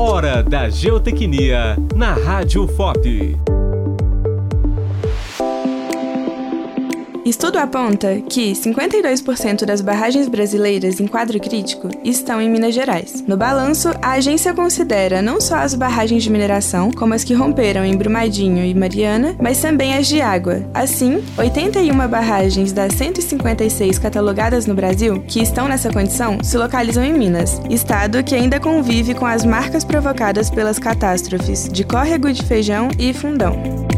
Hora da Geotecnia na Rádio FOP. Estudo aponta que 52% das barragens brasileiras em quadro crítico estão em Minas Gerais. No balanço, a agência considera não só as barragens de mineração, como as que romperam em Brumadinho e Mariana, mas também as de água. Assim, 81 barragens das 156 catalogadas no Brasil que estão nessa condição se localizam em Minas, estado que ainda convive com as marcas provocadas pelas catástrofes de córrego de feijão e fundão.